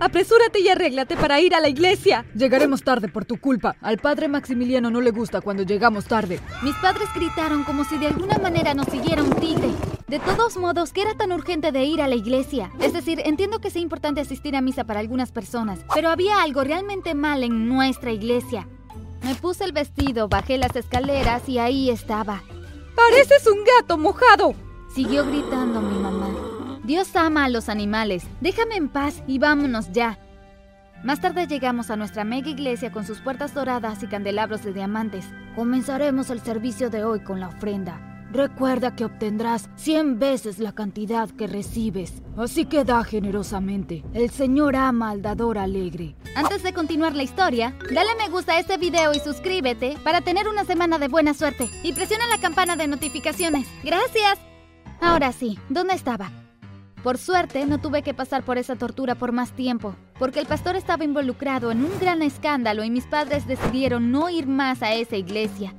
Apresúrate y arréglate para ir a la iglesia. Llegaremos tarde por tu culpa. Al padre Maximiliano no le gusta cuando llegamos tarde. Mis padres gritaron como si de alguna manera nos siguiera un tigre. De todos modos, ¿qué era tan urgente de ir a la iglesia? Es decir, entiendo que sea importante asistir a misa para algunas personas, pero había algo realmente mal en nuestra iglesia. Me puse el vestido, bajé las escaleras y ahí estaba. ¡Pareces un gato mojado! Siguió gritando mi mamá. Dios ama a los animales. Déjame en paz y vámonos ya. Más tarde llegamos a nuestra mega iglesia con sus puertas doradas y candelabros de diamantes. Comenzaremos el servicio de hoy con la ofrenda. Recuerda que obtendrás 100 veces la cantidad que recibes. Así que da generosamente. El Señor ama al dador alegre. Antes de continuar la historia, dale me gusta a este video y suscríbete para tener una semana de buena suerte. Y presiona la campana de notificaciones. Gracias. Ahora sí, ¿dónde estaba? Por suerte, no tuve que pasar por esa tortura por más tiempo, porque el pastor estaba involucrado en un gran escándalo y mis padres decidieron no ir más a esa iglesia.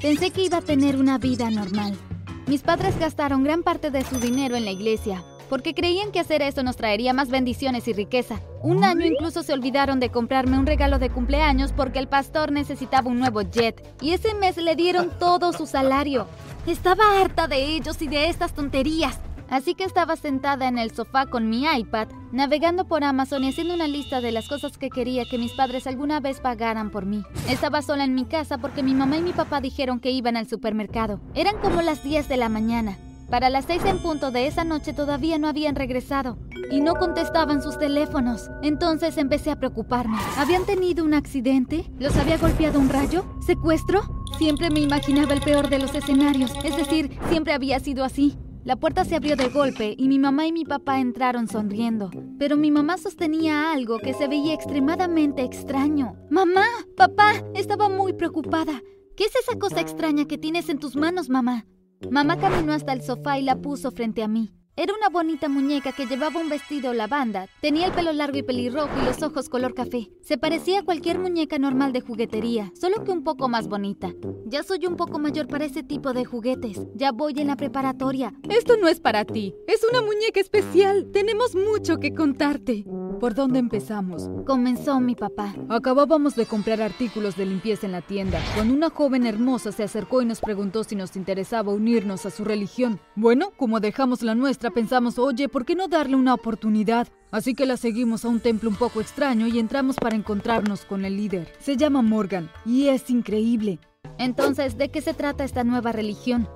Pensé que iba a tener una vida normal. Mis padres gastaron gran parte de su dinero en la iglesia, porque creían que hacer eso nos traería más bendiciones y riqueza. Un año incluso se olvidaron de comprarme un regalo de cumpleaños porque el pastor necesitaba un nuevo jet, y ese mes le dieron todo su salario. Estaba harta de ellos y de estas tonterías. Así que estaba sentada en el sofá con mi iPad, navegando por Amazon y haciendo una lista de las cosas que quería que mis padres alguna vez pagaran por mí. Estaba sola en mi casa porque mi mamá y mi papá dijeron que iban al supermercado. Eran como las 10 de la mañana. Para las 6 en punto de esa noche todavía no habían regresado y no contestaban sus teléfonos. Entonces empecé a preocuparme. ¿Habían tenido un accidente? ¿Los había golpeado un rayo? ¿Secuestro? Siempre me imaginaba el peor de los escenarios, es decir, siempre había sido así. La puerta se abrió de golpe y mi mamá y mi papá entraron sonriendo, pero mi mamá sostenía algo que se veía extremadamente extraño. Mamá, papá, estaba muy preocupada. ¿Qué es esa cosa extraña que tienes en tus manos, mamá? Mamá caminó hasta el sofá y la puso frente a mí. Era una bonita muñeca que llevaba un vestido lavanda, tenía el pelo largo y pelirrojo y los ojos color café. Se parecía a cualquier muñeca normal de juguetería, solo que un poco más bonita. Ya soy un poco mayor para ese tipo de juguetes. Ya voy en la preparatoria. Esto no es para ti. Es una muñeca especial. Tenemos mucho que contarte. ¿Por dónde empezamos? Comenzó mi papá. Acabábamos de comprar artículos de limpieza en la tienda, cuando una joven hermosa se acercó y nos preguntó si nos interesaba unirnos a su religión. Bueno, como dejamos la nuestra, pensamos, oye, ¿por qué no darle una oportunidad? Así que la seguimos a un templo un poco extraño y entramos para encontrarnos con el líder. Se llama Morgan y es increíble. Entonces, ¿de qué se trata esta nueva religión?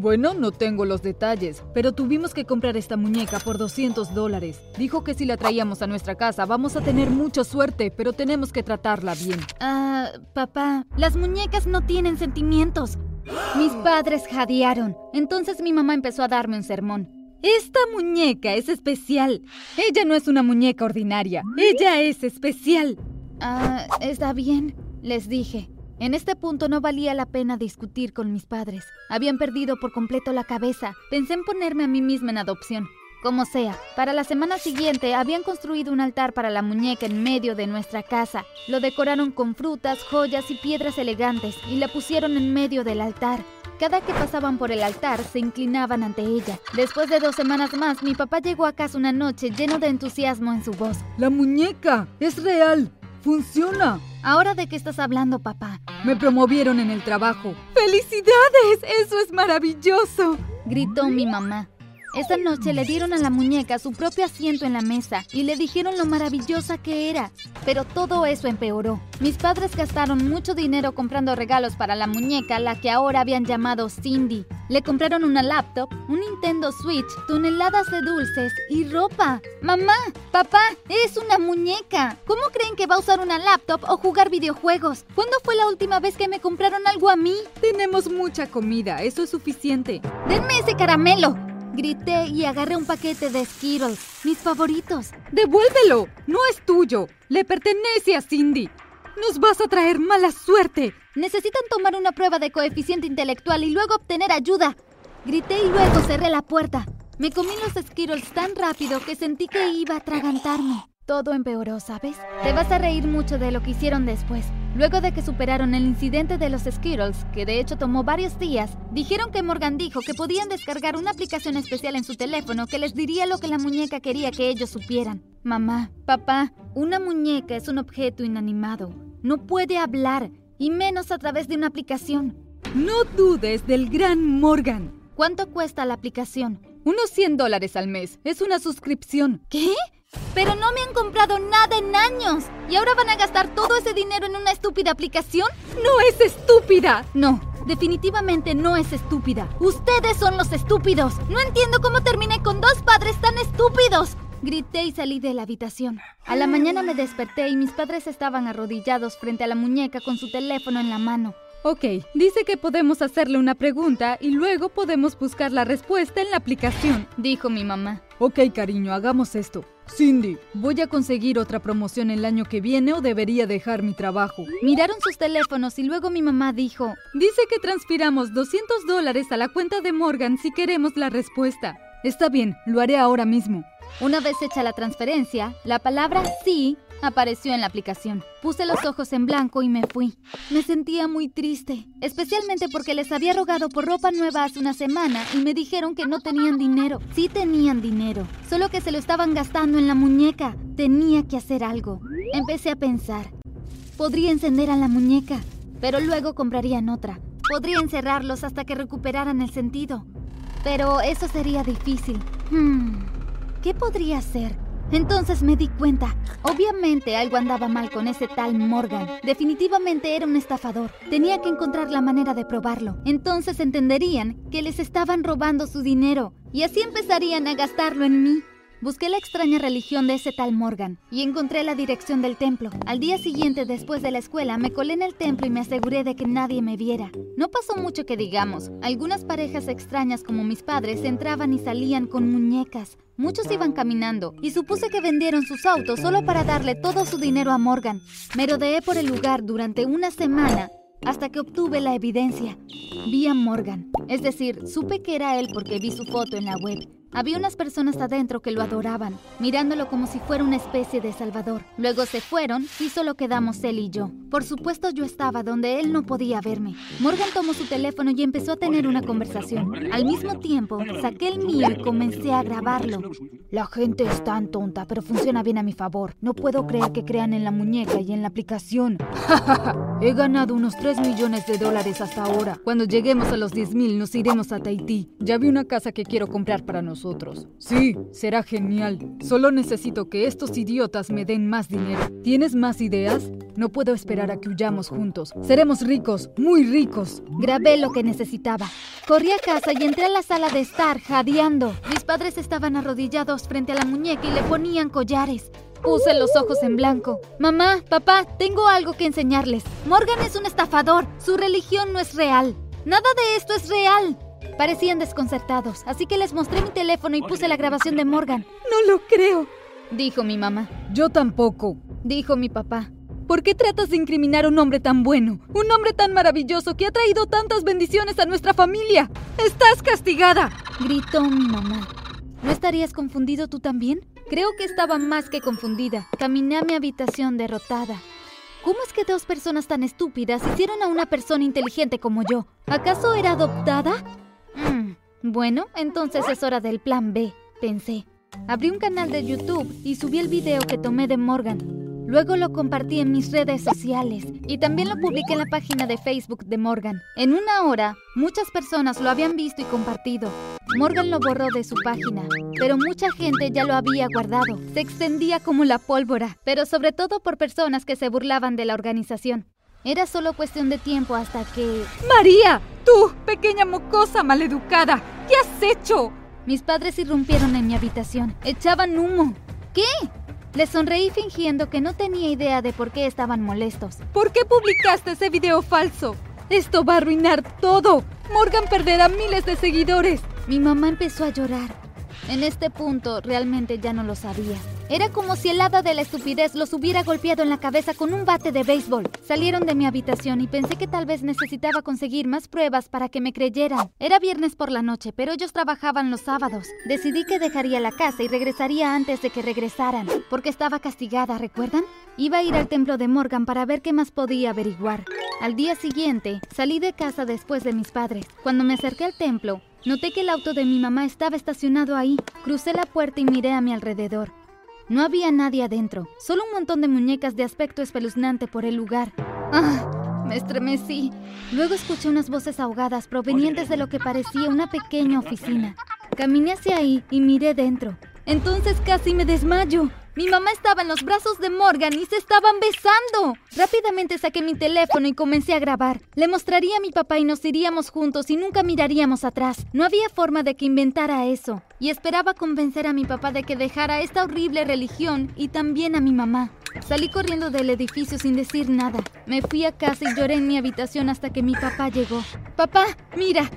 Bueno, no tengo los detalles, pero tuvimos que comprar esta muñeca por 200 dólares. Dijo que si la traíamos a nuestra casa vamos a tener mucha suerte, pero tenemos que tratarla bien. Ah, papá, las muñecas no tienen sentimientos. Mis padres jadearon. Entonces mi mamá empezó a darme un sermón. Esta muñeca es especial. Ella no es una muñeca ordinaria. Ella es especial. Ah, está bien, les dije. En este punto no valía la pena discutir con mis padres. Habían perdido por completo la cabeza. Pensé en ponerme a mí misma en adopción. Como sea, para la semana siguiente habían construido un altar para la muñeca en medio de nuestra casa. Lo decoraron con frutas, joyas y piedras elegantes y la pusieron en medio del altar. Cada que pasaban por el altar se inclinaban ante ella. Después de dos semanas más, mi papá llegó a casa una noche lleno de entusiasmo en su voz. ¡La muñeca! ¡Es real! ¡Funciona! ¿Ahora de qué estás hablando, papá? Me promovieron en el trabajo. ¡Felicidades! ¡Eso es maravilloso! Gritó mi mamá. Esa noche le dieron a la muñeca su propio asiento en la mesa y le dijeron lo maravillosa que era. Pero todo eso empeoró. Mis padres gastaron mucho dinero comprando regalos para la muñeca, la que ahora habían llamado Cindy. Le compraron una laptop, un Nintendo Switch, toneladas de dulces y ropa. Mamá, papá, es una muñeca. ¿Cómo creen que va a usar una laptop o jugar videojuegos? ¿Cuándo fue la última vez que me compraron algo a mí? Tenemos mucha comida, eso es suficiente. Denme ese caramelo. Grité y agarré un paquete de Skittles, mis favoritos. ¡Devuélvelo! No es tuyo. Le pertenece a Cindy. Nos vas a traer mala suerte. Necesitan tomar una prueba de coeficiente intelectual y luego obtener ayuda. Grité y luego cerré la puerta. Me comí los Skittles tan rápido que sentí que iba a atragantarme. Todo empeoró, ¿sabes? Te vas a reír mucho de lo que hicieron después. Luego de que superaron el incidente de los Skittles, que de hecho tomó varios días, dijeron que Morgan dijo que podían descargar una aplicación especial en su teléfono que les diría lo que la muñeca quería que ellos supieran. Mamá, papá, una muñeca es un objeto inanimado. No puede hablar, y menos a través de una aplicación. No dudes del gran Morgan. ¿Cuánto cuesta la aplicación? Unos 100 dólares al mes. Es una suscripción. ¿Qué? Pero no me han comprado nada en años. ¿Y ahora van a gastar todo ese dinero en una estúpida aplicación? No es estúpida. No, definitivamente no es estúpida. Ustedes son los estúpidos. No entiendo cómo terminé con dos padres tan estúpidos. Grité y salí de la habitación. A la mañana me desperté y mis padres estaban arrodillados frente a la muñeca con su teléfono en la mano. Ok, dice que podemos hacerle una pregunta y luego podemos buscar la respuesta en la aplicación, dijo mi mamá. Ok, cariño, hagamos esto. Cindy, ¿voy a conseguir otra promoción el año que viene o debería dejar mi trabajo? Miraron sus teléfonos y luego mi mamá dijo, dice que transfiramos 200 dólares a la cuenta de Morgan si queremos la respuesta. Está bien, lo haré ahora mismo. Una vez hecha la transferencia, la palabra sí apareció en la aplicación. Puse los ojos en blanco y me fui. Me sentía muy triste, especialmente porque les había rogado por ropa nueva hace una semana y me dijeron que no tenían dinero. Sí tenían dinero, solo que se lo estaban gastando en la muñeca. Tenía que hacer algo. Empecé a pensar. Podría encender a la muñeca, pero luego comprarían otra. Podría encerrarlos hasta que recuperaran el sentido. Pero eso sería difícil. Hmm. ¿Qué podría hacer? Entonces me di cuenta. Obviamente algo andaba mal con ese tal Morgan. Definitivamente era un estafador. Tenía que encontrar la manera de probarlo. Entonces entenderían que les estaban robando su dinero y así empezarían a gastarlo en mí. Busqué la extraña religión de ese tal Morgan y encontré la dirección del templo. Al día siguiente, después de la escuela, me colé en el templo y me aseguré de que nadie me viera. No pasó mucho que digamos. Algunas parejas extrañas como mis padres entraban y salían con muñecas. Muchos iban caminando y supuse que vendieron sus autos solo para darle todo su dinero a Morgan. Me rodeé por el lugar durante una semana hasta que obtuve la evidencia. Vi a Morgan, es decir, supe que era él porque vi su foto en la web. Había unas personas adentro que lo adoraban, mirándolo como si fuera una especie de salvador. Luego se fueron y solo quedamos él y yo. Por supuesto yo estaba donde él no podía verme. Morgan tomó su teléfono y empezó a tener una conversación. Al mismo tiempo, saqué el mío y comencé a grabarlo. La gente es tan tonta, pero funciona bien a mi favor. No puedo creer que crean en la muñeca y en la aplicación. He ganado unos 3 millones de dólares hasta ahora. Cuando lleguemos a los 10 mil nos iremos a Tahití. Ya vi una casa que quiero comprar para nosotros. Sí, será genial. Solo necesito que estos idiotas me den más dinero. ¿Tienes más ideas? No puedo esperar a que huyamos juntos. Seremos ricos, muy ricos. Grabé lo que necesitaba. Corrí a casa y entré a la sala de estar, jadeando. Mis padres estaban arrodillados frente a la muñeca y le ponían collares. Puse los ojos en blanco. Mamá, papá, tengo algo que enseñarles. Morgan es un estafador. Su religión no es real. Nada de esto es real. Parecían desconcertados, así que les mostré mi teléfono y puse la grabación de Morgan. No lo creo, dijo mi mamá. Yo tampoco, dijo mi papá. ¿Por qué tratas de incriminar a un hombre tan bueno? Un hombre tan maravilloso que ha traído tantas bendiciones a nuestra familia. ¡Estás castigada! gritó mi mamá. ¿No estarías confundido tú también? Creo que estaba más que confundida. Caminé a mi habitación derrotada. ¿Cómo es que dos personas tan estúpidas hicieron a una persona inteligente como yo? ¿Acaso era adoptada? Mm, bueno, entonces es hora del plan B, pensé. Abrí un canal de YouTube y subí el video que tomé de Morgan. Luego lo compartí en mis redes sociales y también lo publiqué en la página de Facebook de Morgan. En una hora, muchas personas lo habían visto y compartido. Morgan lo borró de su página, pero mucha gente ya lo había guardado. Se extendía como la pólvora, pero sobre todo por personas que se burlaban de la organización. Era solo cuestión de tiempo hasta que... María, tú, pequeña mocosa maleducada, ¿qué has hecho? Mis padres irrumpieron en mi habitación. Echaban humo. ¿Qué? Les sonreí fingiendo que no tenía idea de por qué estaban molestos. ¿Por qué publicaste ese video falso? Esto va a arruinar todo. Morgan perderá miles de seguidores. Mi mamá empezó a llorar. En este punto realmente ya no lo sabía. Era como si el hada de la estupidez los hubiera golpeado en la cabeza con un bate de béisbol. Salieron de mi habitación y pensé que tal vez necesitaba conseguir más pruebas para que me creyeran. Era viernes por la noche, pero ellos trabajaban los sábados. Decidí que dejaría la casa y regresaría antes de que regresaran, porque estaba castigada, ¿recuerdan? Iba a ir al templo de Morgan para ver qué más podía averiguar. Al día siguiente, salí de casa después de mis padres. Cuando me acerqué al templo, noté que el auto de mi mamá estaba estacionado ahí. Crucé la puerta y miré a mi alrededor. No había nadie adentro, solo un montón de muñecas de aspecto espeluznante por el lugar. ¡Ah! Me estremecí. Luego escuché unas voces ahogadas provenientes de lo que parecía una pequeña oficina. Caminé hacia ahí y miré dentro. Entonces casi me desmayo. Mi mamá estaba en los brazos de Morgan y se estaban besando. Rápidamente saqué mi teléfono y comencé a grabar. Le mostraría a mi papá y nos iríamos juntos y nunca miraríamos atrás. No había forma de que inventara eso. Y esperaba convencer a mi papá de que dejara esta horrible religión y también a mi mamá. Salí corriendo del edificio sin decir nada. Me fui a casa y lloré en mi habitación hasta que mi papá llegó. Papá, mira,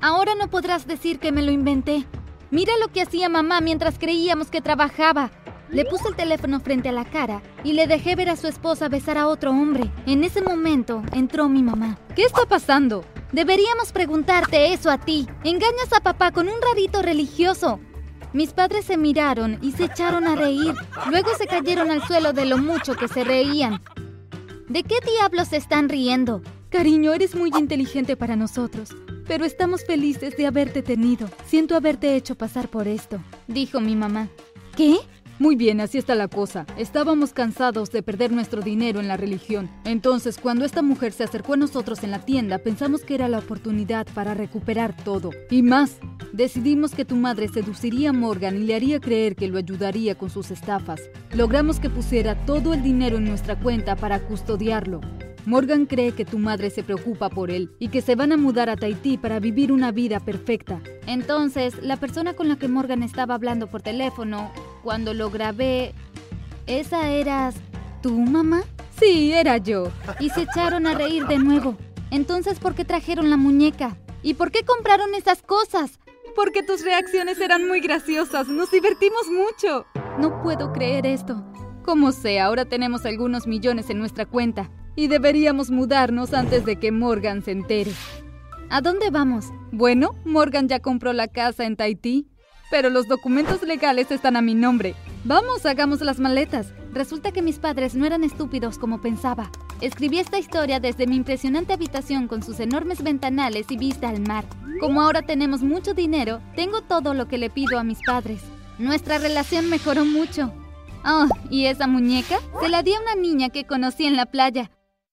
ahora no podrás decir que me lo inventé. Mira lo que hacía mamá mientras creíamos que trabajaba. Le puse el teléfono frente a la cara y le dejé ver a su esposa besar a otro hombre. En ese momento entró mi mamá. ¿Qué está pasando? Deberíamos preguntarte eso a ti. Engañas a papá con un rarito religioso. Mis padres se miraron y se echaron a reír. Luego se cayeron al suelo de lo mucho que se reían. ¿De qué diablos se están riendo? Cariño, eres muy inteligente para nosotros, pero estamos felices de haberte tenido. Siento haberte hecho pasar por esto, dijo mi mamá. ¿Qué? Muy bien, así está la cosa. Estábamos cansados de perder nuestro dinero en la religión. Entonces, cuando esta mujer se acercó a nosotros en la tienda, pensamos que era la oportunidad para recuperar todo. Y más, decidimos que tu madre seduciría a Morgan y le haría creer que lo ayudaría con sus estafas. Logramos que pusiera todo el dinero en nuestra cuenta para custodiarlo. Morgan cree que tu madre se preocupa por él y que se van a mudar a Tahití para vivir una vida perfecta. Entonces, la persona con la que Morgan estaba hablando por teléfono, cuando lo grabé, ¿esa eras tu mamá? Sí, era yo. Y se echaron a reír de nuevo. Entonces, ¿por qué trajeron la muñeca? ¿Y por qué compraron esas cosas? Porque tus reacciones eran muy graciosas. Nos divertimos mucho. No puedo creer esto. Como sea, ahora tenemos algunos millones en nuestra cuenta y deberíamos mudarnos antes de que Morgan se entere. ¿A dónde vamos? Bueno, Morgan ya compró la casa en Tahití, pero los documentos legales están a mi nombre. Vamos, hagamos las maletas. Resulta que mis padres no eran estúpidos como pensaba. Escribí esta historia desde mi impresionante habitación con sus enormes ventanales y vista al mar. Como ahora tenemos mucho dinero, tengo todo lo que le pido a mis padres. Nuestra relación mejoró mucho. Oh, ¿y esa muñeca? Se la di a una niña que conocí en la playa.